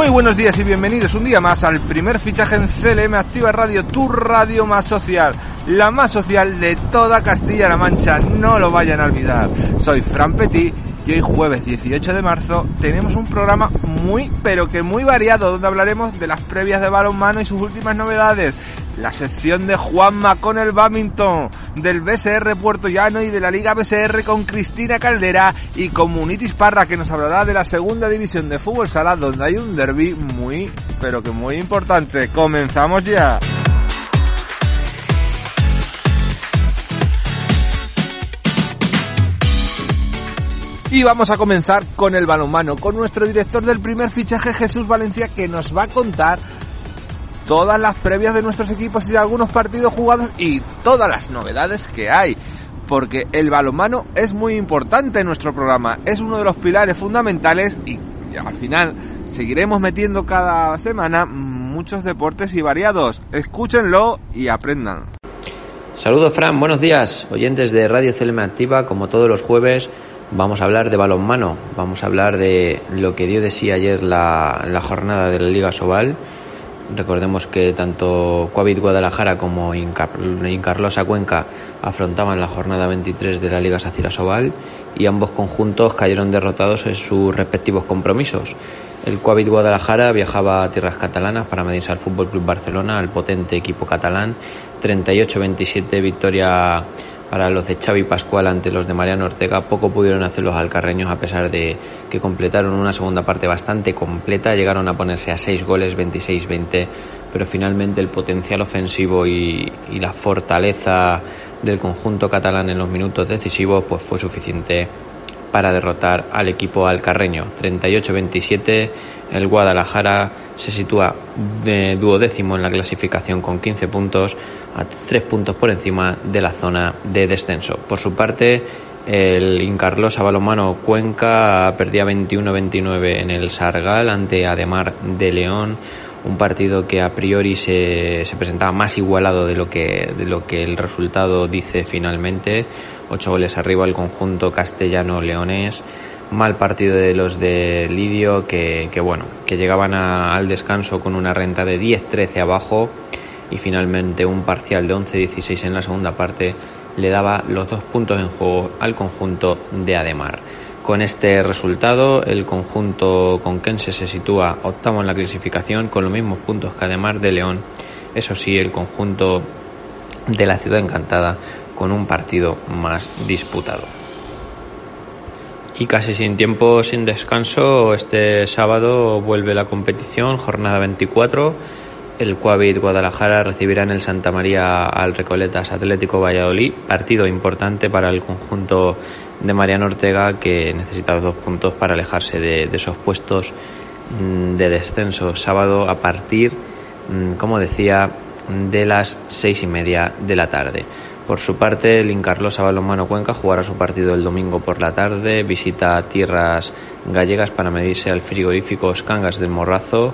Muy buenos días y bienvenidos un día más al primer fichaje en CLM Activa Radio, tu radio más social, la más social de toda Castilla-La Mancha, no lo vayan a olvidar. Soy Fran Petit y hoy jueves 18 de marzo tenemos un programa muy pero que muy variado donde hablaremos de las previas de balonmano y sus últimas novedades, la sección de Juanma con el badminton, del BSR Puerto Llano y de la Liga BSR con Cristina Caldera y Comunitis Parra que nos hablará de la segunda división de fútbol sala donde hay un derby muy pero que muy importante. Comenzamos ya. Y vamos a comenzar con el balonmano, con nuestro director del primer fichaje Jesús Valencia que nos va a contar todas las previas de nuestros equipos y de algunos partidos jugados y todas las novedades que hay. Porque el balonmano es muy importante en nuestro programa, es uno de los pilares fundamentales y al final seguiremos metiendo cada semana muchos deportes y variados. Escúchenlo y aprendan. Saludos Fran, buenos días, oyentes de Radio Activa, como todos los jueves Vamos a hablar de balonmano, vamos a hablar de lo que dio de sí ayer la, jornada de la Liga Sobal. Recordemos que tanto Coavit Guadalajara como Incarlosa Cuenca afrontaban la jornada 23 de la Liga Sacira Sobal y ambos conjuntos cayeron derrotados en sus respectivos compromisos. El Coavit Guadalajara viajaba a tierras catalanas para medirse al Fútbol Club Barcelona, al potente equipo catalán. 38-27 victoria para los de Xavi Pascual ante los de Mariano Ortega poco pudieron hacer los alcarreños a pesar de que completaron una segunda parte bastante completa, llegaron a ponerse a 6 goles, 26-20, pero finalmente el potencial ofensivo y, la fortaleza del conjunto catalán en los minutos decisivos pues fue suficiente para derrotar al equipo alcarreño. 38-27, el Guadalajara se sitúa de duodécimo en la clasificación con 15 puntos, a 3 puntos por encima de la zona de descenso. Por su parte, el Incarlosa Balomano Cuenca perdía 21-29 en el Sargal ante Ademar de León un partido que a priori se, se, presentaba más igualado de lo que de lo que el resultado dice finalmente ocho goles arriba el conjunto castellano leonés mal partido de los de Lidio que, bueno que llegaban a, al descanso con una renta de 10-13 abajo y finalmente un parcial de 11-16 en la segunda parte le daba los dos puntos en juego al conjunto de Ademar con este resultado, el conjunto conquense se sitúa octavo en la clasificación con los mismos puntos que además de León. Eso sí, el conjunto de la ciudad encantada con un partido más disputado. Y casi sin tiempo, sin descanso, este sábado vuelve la competición, jornada 24 el Coavit Guadalajara recibirá en el Santa María al Recoletas Atlético Valladolid, partido importante para el conjunto de Mariano Ortega que necesita los dos puntos para alejarse de, esos puestos mm, de descenso. Sábado a partir, mm, como decía, de las seis y media de la tarde. Por su parte, el Incarlosa Balonmano Cuenca jugará su partido el domingo por la tarde, visita tierras gallegas para medirse al frigorífico Cangas del Morrazo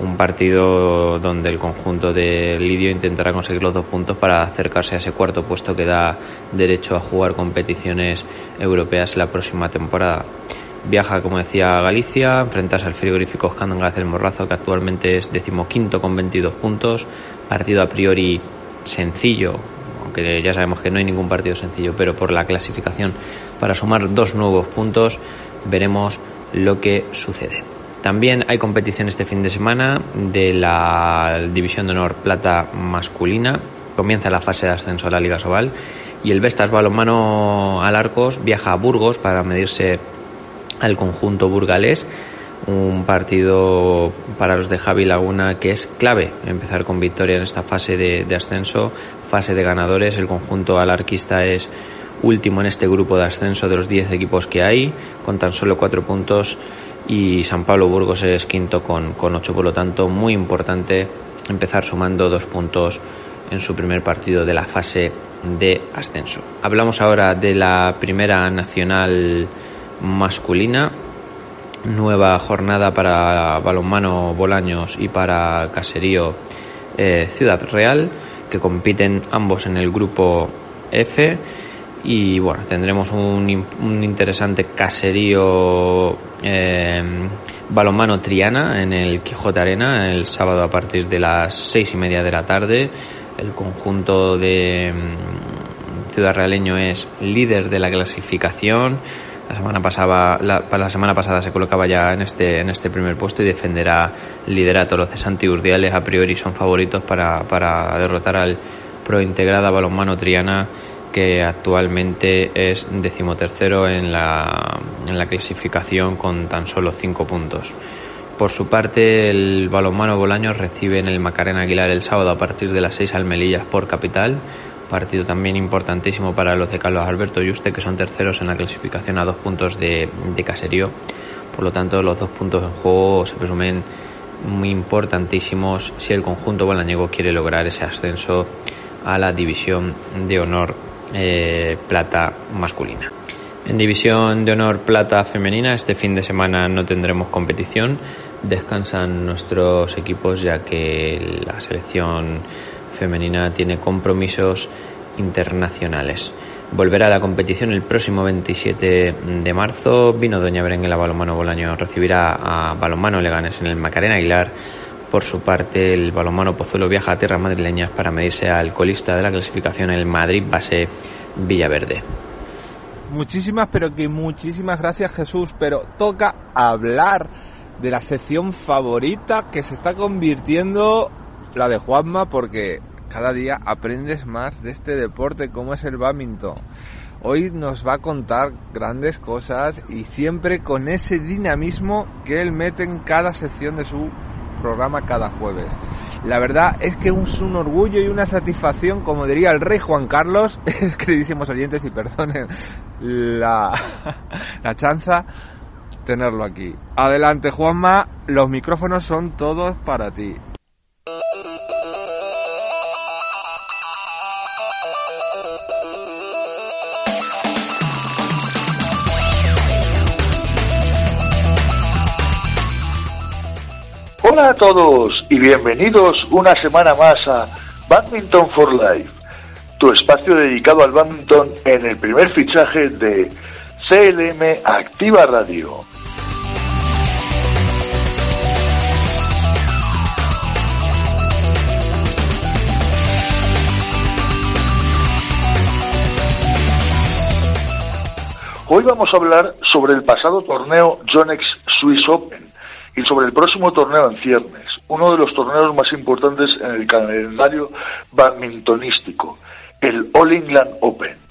un partido donde el conjunto de Lidio intentará conseguir los dos puntos para acercarse a ese cuarto puesto que da derecho a jugar competiciones europeas la próxima temporada. Viaja, como decía, a Galicia, enfrentarse al frigorífico Cangas del Morrazo, que actualmente es decimoquinto con 22 puntos. Partido a priori sencillo, ya sabemos que no hay ningún partido sencillo, pero por la clasificación, para sumar dos nuevos puntos, veremos lo que sucede. También hay competición este fin de semana de la División de Honor Plata masculina. Comienza la fase de ascenso a la Liga Sobal y el Vestas Balonmano Alarcos viaja a Burgos para medirse al conjunto burgalés. Un partido para los de Javi Laguna que es clave empezar con victoria en esta fase de, ascenso, fase de ganadores. El conjunto alarquista es último en este grupo de ascenso de los 10 equipos que hay, con tan solo 4 puntos y San Pablo Burgos es quinto con, con 8, por lo tanto muy importante empezar sumando dos puntos en su primer partido de la fase de ascenso. Hablamos ahora de la primera nacional masculina, nueva jornada para balonmano Bolaños y para Caserío eh, Ciudad Real, que compiten ambos en el grupo F y bueno, tendremos un, interesante caserío eh, balonmano Triana en el Quijote Arena el sábado a partir de las seis y media de la tarde. El conjunto de mm, Ciudad Realeño es líder de la clasificación. La semana pasada, la, la, semana pasada se colocaba ya en este, en este primer puesto y defenderá liderato. Los cesanti urdiales a priori son favoritos para, para derrotar al pro integrada balonmano Triana que actualmente es decimotercero en la, en la clasificación con tan solo cinco puntos. Por su parte, el balonmano Bolaños recibe en el Macarena Aguilar el sábado a partir de las 6 al Melillas por capital. Partido también importantísimo para los de Carlos Alberto Yuste, que son terceros en la clasificación a dos puntos de, de caserío. Por lo tanto, los dos puntos en juego se presumen muy importantísimos si el conjunto bolañego quiere lograr ese ascenso a la división de honor eh, plata masculina. En división de honor plata femenina este fin de semana no tendremos competición, descansan nuestros equipos ya que la selección femenina tiene compromisos internacionales. Volverá a la competición el próximo 27 de marzo. Vino Doña Berenguela Balomano Bolaño recibirá a Balomano Leganes en el Macarena Aguilar por su parte, el balonmano Pozuelo viaja a tierras madrileñas para medirse al colista de la clasificación, el Madrid Base Villaverde. Muchísimas, pero que muchísimas gracias Jesús, pero toca hablar de la sección favorita que se está convirtiendo la de Juanma porque cada día aprendes más de este deporte como es el badminton. Hoy nos va a contar grandes cosas y siempre con ese dinamismo que él mete en cada sección de su programa cada jueves. La verdad es que es un orgullo y una satisfacción, como diría el rey Juan Carlos, queridísimos oyentes y perdonen la, la chanza, tenerlo aquí. Adelante Juanma, los micrófonos son todos para ti. Hola a todos y bienvenidos una semana más a Badminton for Life, tu espacio dedicado al badminton en el primer fichaje de CLM Activa Radio. Hoy vamos a hablar sobre el pasado torneo Yonex Swiss Open y sobre el próximo torneo en ciernes, uno de los torneos más importantes en el calendario badmintonístico, el All England Open.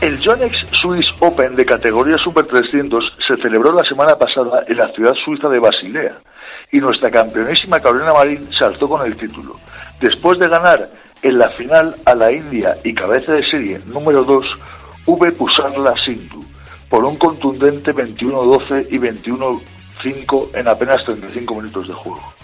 El Yonex Swiss Open de categoría Super 300 se celebró la semana pasada en la ciudad suiza de Basilea y nuestra campeonísima Carolina Marín saltó con el título. Después de ganar en la final a la India y cabeza de serie número 2, V. Pusarla Sindhu, por un contundente 21-12 y 21-5 en apenas 35 minutos de juego.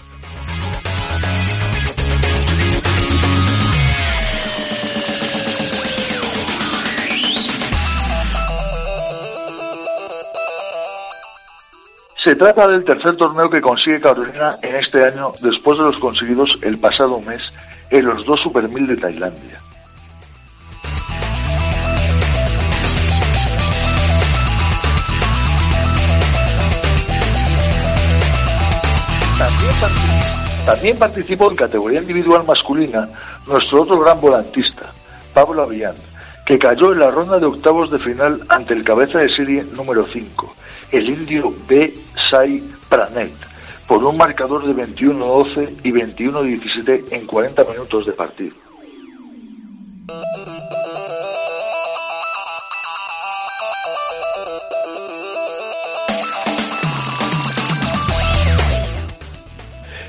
Se trata del tercer torneo que consigue Carolina en este año después de los conseguidos el pasado mes en los dos Super de Tailandia. También, participó en categoría individual masculina nuestro otro gran volantista, Pablo Avian, que cayó en la ronda de octavos de final ante el cabeza de serie número 5, el indio B. Sai Pranet, por un marcador de 21-12 y 21-17 en 40 minutos de partido.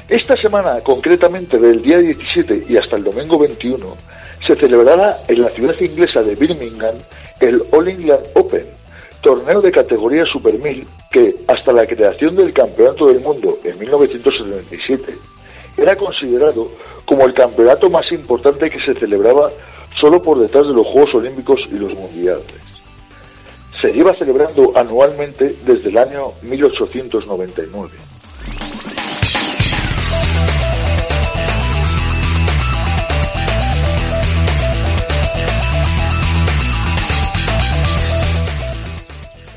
Esta semana, concretamente del día 17 y hasta el domingo 21, se celebrará en la ciudad inglesa de Birmingham el All England Open, torneo de categoría Super 1000 que, hasta la creación del Campeonato del Mundo en 1977, era considerado como el campeonato más importante que se celebraba solo por detrás de los Juegos Olímpicos y los Mundiales. Se lleva celebrando anualmente desde el año 1899.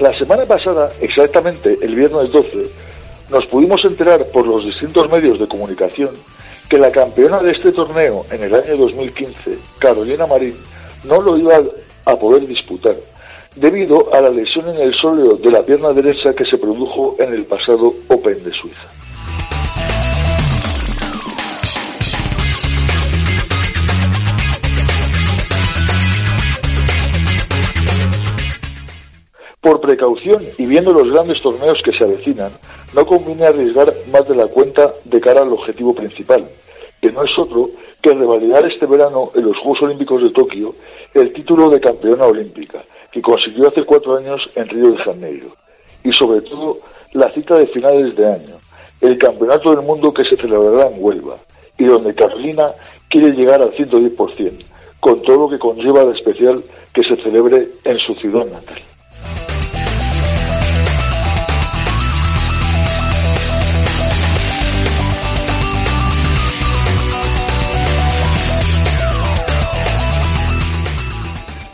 La semana pasada, exactamente el viernes 12, nos pudimos enterar por los distintos medios de comunicación que la campeona de este torneo en el año 2015, Carolina Marín, no lo iba a poder disputar debido a la lesión en el sóleo de la pierna derecha que se produjo en el pasado Open de Suiza. Por precaución y viendo los grandes torneos que se avecinan, no conviene arriesgar más de la cuenta de cara al objetivo principal, que no es otro que revalidar este verano en los Juegos Olímpicos de Tokio el título de campeona olímpica, que consiguió hace cuatro años en Río de Janeiro, y sobre todo la cita de finales de año, el Campeonato del Mundo que se celebrará en Huelva, y donde Carolina quiere llegar al 110%, con todo lo que conlleva de especial que se celebre en su ciudad natal.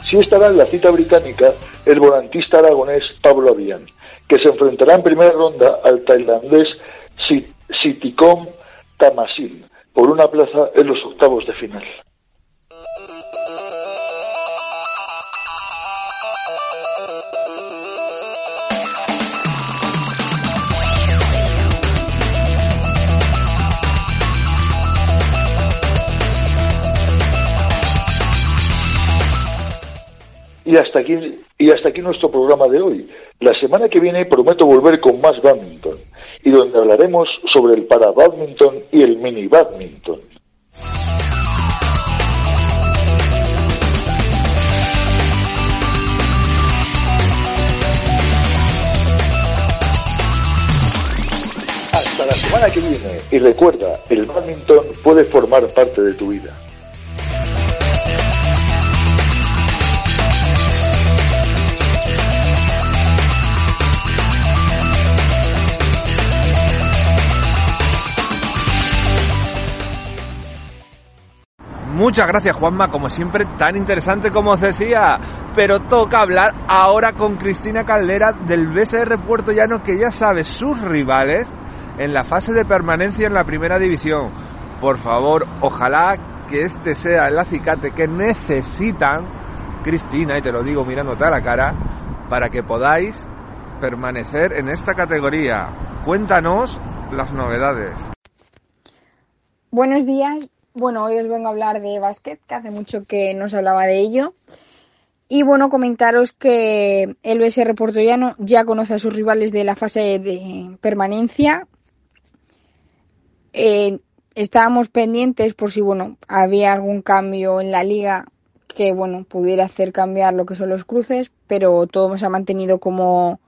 Sí estará en la cita británica el volantista aragonés Pablo Avian, que se enfrentará en primera ronda al tailandés Sitikom Tamasil por una plaza en los octavos de final. Y hasta aquí y hasta aquí nuestro programa de hoy. La semana que viene prometo volver con más badminton y donde hablaremos sobre el para badminton y el mini badminton. Hasta la semana que viene y recuerda, el badminton puede formar parte de tu vida. Muchas gracias Juanma, como siempre, tan interesante como os decía. Pero toca hablar ahora con Cristina Calderas del BSR Puerto Llano, que ya sabe sus rivales en la fase de permanencia en la primera división. Por favor, ojalá que este sea el acicate que necesitan, Cristina, y te lo digo mirándote a la cara, para que podáis permanecer en esta categoría. Cuéntanos las novedades. Buenos días, bueno, hoy os vengo a hablar de básquet, que hace mucho que no se hablaba de ello. Y bueno, comentaros que el BSR Portollano ya conoce a sus rivales de la fase de permanencia. Eh, estábamos pendientes por si, bueno, había algún cambio en la liga que, bueno, pudiera hacer cambiar lo que son los cruces, pero todo se ha mantenido como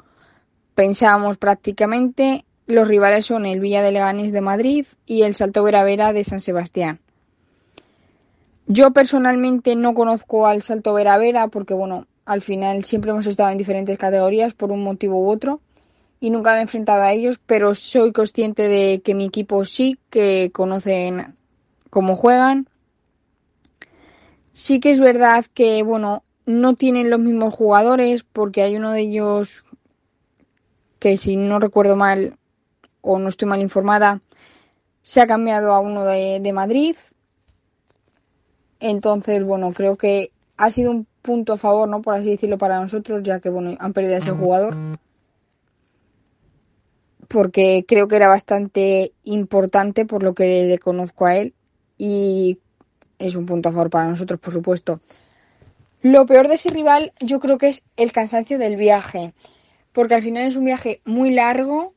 pensábamos prácticamente. Los rivales son el Villa de Leganés de Madrid y el Salto Veravera de San Sebastián. Yo personalmente no conozco al Salto Vera Vera porque, bueno, al final siempre hemos estado en diferentes categorías por un motivo u otro y nunca me he enfrentado a ellos, pero soy consciente de que mi equipo sí, que conocen cómo juegan. Sí que es verdad que, bueno, no tienen los mismos jugadores porque hay uno de ellos que, si no recuerdo mal o no estoy mal informada, se ha cambiado a uno de, de Madrid entonces, bueno, creo que ha sido un punto a favor, ¿no? Por así decirlo, para nosotros, ya que, bueno, han perdido a ese jugador. Porque creo que era bastante importante por lo que le conozco a él. Y es un punto a favor para nosotros, por supuesto. Lo peor de ese rival yo creo que es el cansancio del viaje. Porque al final es un viaje muy largo.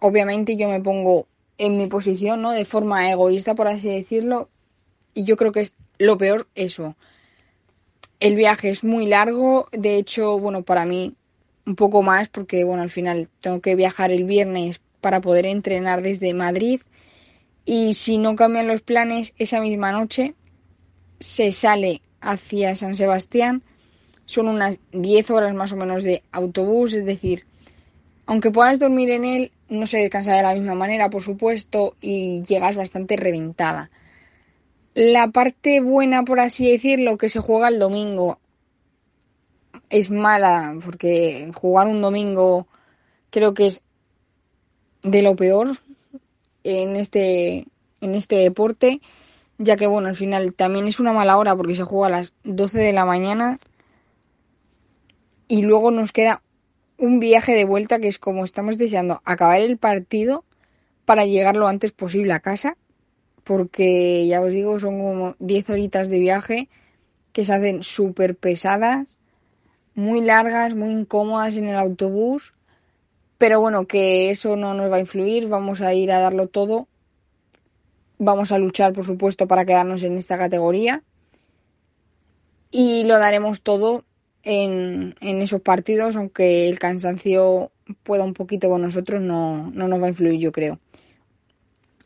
Obviamente yo me pongo en mi posición, ¿no? De forma egoísta, por así decirlo y yo creo que es lo peor eso. El viaje es muy largo, de hecho, bueno, para mí un poco más porque, bueno, al final tengo que viajar el viernes para poder entrenar desde Madrid y si no cambian los planes esa misma noche se sale hacia San Sebastián. Son unas 10 horas más o menos de autobús, es decir, aunque puedas dormir en él, no se descansa de la misma manera, por supuesto, y llegas bastante reventada. La parte buena, por así decirlo, que se juega el domingo. es mala, porque jugar un domingo creo que es de lo peor en este, en este deporte, ya que bueno, al final también es una mala hora porque se juega a las 12 de la mañana y luego nos queda un viaje de vuelta que es como estamos deseando acabar el partido para llegar lo antes posible a casa, porque ya os digo, son como 10 horitas de viaje que se hacen súper pesadas, muy largas, muy incómodas en el autobús, pero bueno, que eso no nos va a influir, vamos a ir a darlo todo, vamos a luchar, por supuesto, para quedarnos en esta categoría y lo daremos todo en, en esos partidos, aunque el cansancio pueda un poquito con nosotros, no, no nos va a influir, yo creo.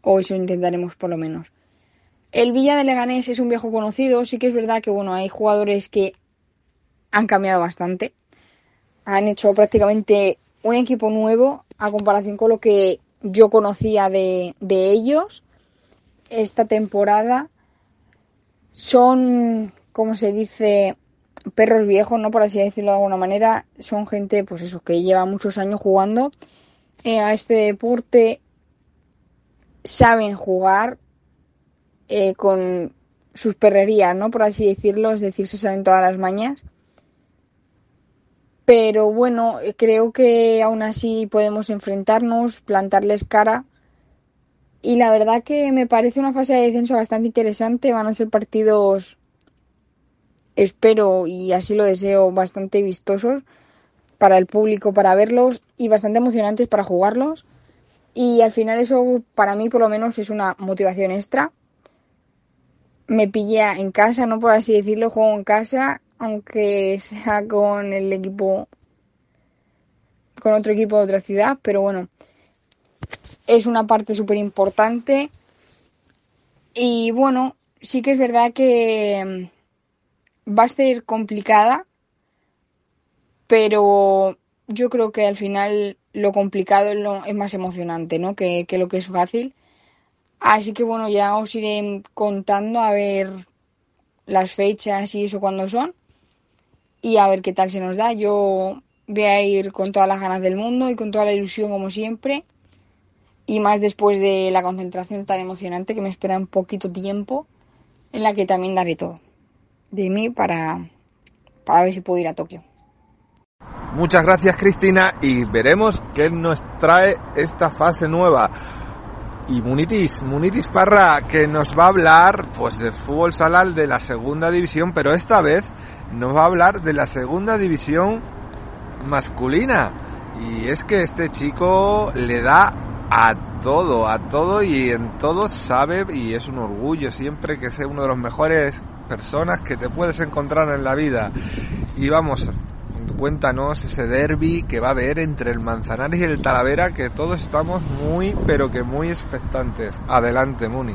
O eso intentaremos por lo menos. El Villa de Leganés es un viejo conocido, sí que es verdad que bueno, hay jugadores que han cambiado bastante. Han hecho prácticamente un equipo nuevo a comparación con lo que yo conocía de, de ellos esta temporada. Son, como se dice, perros viejos, ¿no? Por así decirlo de alguna manera, son gente, pues eso, que lleva muchos años jugando eh, a este deporte, saben jugar eh, con sus perrerías, ¿no? Por así decirlo, es decir, se saben todas las mañas. Pero bueno, creo que aún así podemos enfrentarnos, plantarles cara. Y la verdad que me parece una fase de descenso bastante interesante. Van a ser partidos espero y así lo deseo bastante vistosos para el público para verlos y bastante emocionantes para jugarlos. Y al final eso para mí por lo menos es una motivación extra. Me pilla en casa, no por así decirlo, juego en casa, aunque sea con el equipo, con otro equipo de otra ciudad, pero bueno, es una parte súper importante. Y bueno, sí que es verdad que va a ser complicada, pero yo creo que al final lo complicado es, lo, es más emocionante, ¿no? Que, que, lo que es fácil. Así que bueno, ya os iré contando a ver las fechas y eso cuándo son y a ver qué tal se nos da. Yo voy a ir con todas las ganas del mundo y con toda la ilusión como siempre y más después de la concentración tan emocionante que me espera un poquito tiempo en la que también daré todo de mí para, para ver si puedo ir a Tokio. Muchas gracias Cristina y veremos qué nos trae esta fase nueva. Y Munitis, Munitis Parra, que nos va a hablar pues de fútbol salal de la segunda división, pero esta vez nos va a hablar de la segunda división masculina. Y es que este chico le da a todo, a todo y en todo sabe y es un orgullo siempre que sea uno de los mejores personas que te puedes encontrar en la vida. Y vamos, cuéntanos ese derby que va a haber entre el Manzanares y el Talavera, que todos estamos muy, pero que muy expectantes. Adelante, Muni.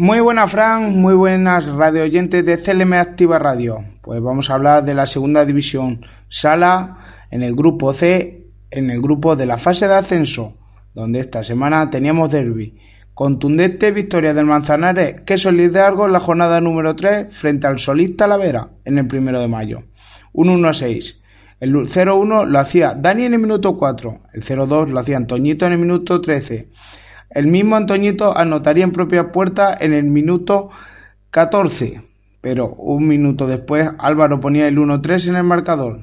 Muy buenas, Fran, muy buenas radio oyentes de CLM Activa Radio. Pues vamos a hablar de la segunda división Sala en el grupo C, en el grupo de la fase de ascenso, donde esta semana teníamos derby. Contundente victoria del Manzanares que algo en la jornada número 3 frente al Solista Lavera en el primero de mayo. Un 1 a 6. El 0-1 lo hacía Dani en el minuto 4. El 0-2 lo hacía Antoñito en el minuto 13. El mismo Antoñito anotaría en propia puerta en el minuto 14. Pero un minuto después Álvaro ponía el 1-3 en el marcador.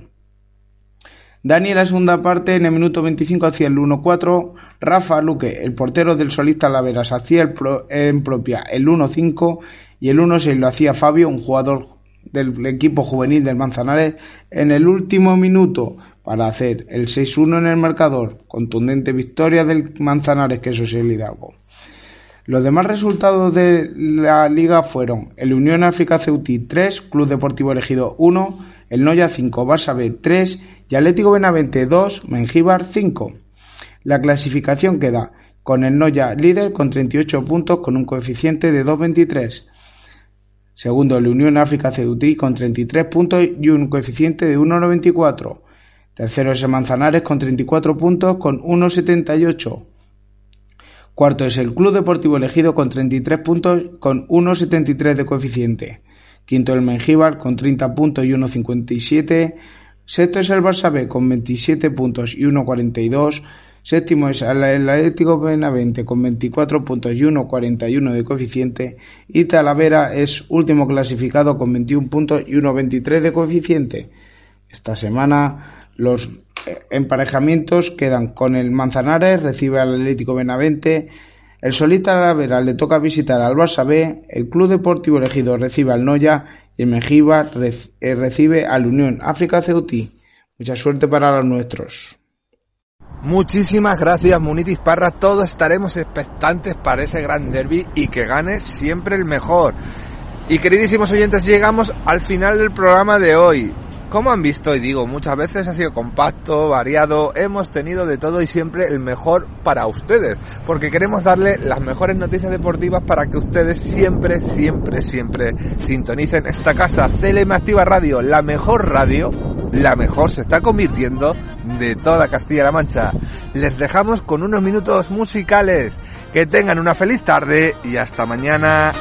Dani en la segunda parte, en el minuto 25 hacía el 1-4. Rafa Luque, el portero del solista Laveras, hacía en propia el 1-5 y el 1-6 lo hacía Fabio, un jugador del equipo juvenil del Manzanares, en el último minuto para hacer el 6-1 en el marcador. Contundente victoria del Manzanares, que eso es el Hidalgo. Los demás resultados de la liga fueron el Unión África Ceutí 3, Club Deportivo Elegido 1, el Noya 5, Barça B 3 y Atlético Benavente 2, Mengíbar 5. La clasificación queda con el Noya líder con 38 puntos con un coeficiente de 2,23. Segundo, la Unión África Ceutí con 33 puntos y un coeficiente de 1,94. Tercero es el Manzanares con 34 puntos con 1,78. Cuarto es el Club Deportivo Elegido con 33 puntos con 1,73 de coeficiente. Quinto el Mengíbar con 30 puntos y 1.57. Sexto es el Barça B con 27 puntos y 1.42. Séptimo es el Atlético Benavente con 24 puntos y 1.41 de coeficiente. Y Talavera es último clasificado con 21 puntos y 1.23 de coeficiente. Esta semana los eh, emparejamientos quedan con el Manzanares, recibe al Atlético Benavente. El Solita Talavera le toca visitar al Barça B. El Club Deportivo Elegido recibe al Noya. Y el Mejiba eh, recibe al Unión África Ceutí. Mucha suerte para los nuestros. Muchísimas gracias Munitis Parra, todos estaremos expectantes para ese gran derby y que gane siempre el mejor. Y queridísimos oyentes, llegamos al final del programa de hoy. Como han visto y digo, muchas veces ha sido compacto, variado, hemos tenido de todo y siempre el mejor para ustedes, porque queremos darle las mejores noticias deportivas para que ustedes siempre, siempre, siempre sintonicen esta casa CLM Activa Radio, la mejor radio la mejor se está convirtiendo de toda Castilla-La Mancha. Les dejamos con unos minutos musicales. Que tengan una feliz tarde y hasta mañana.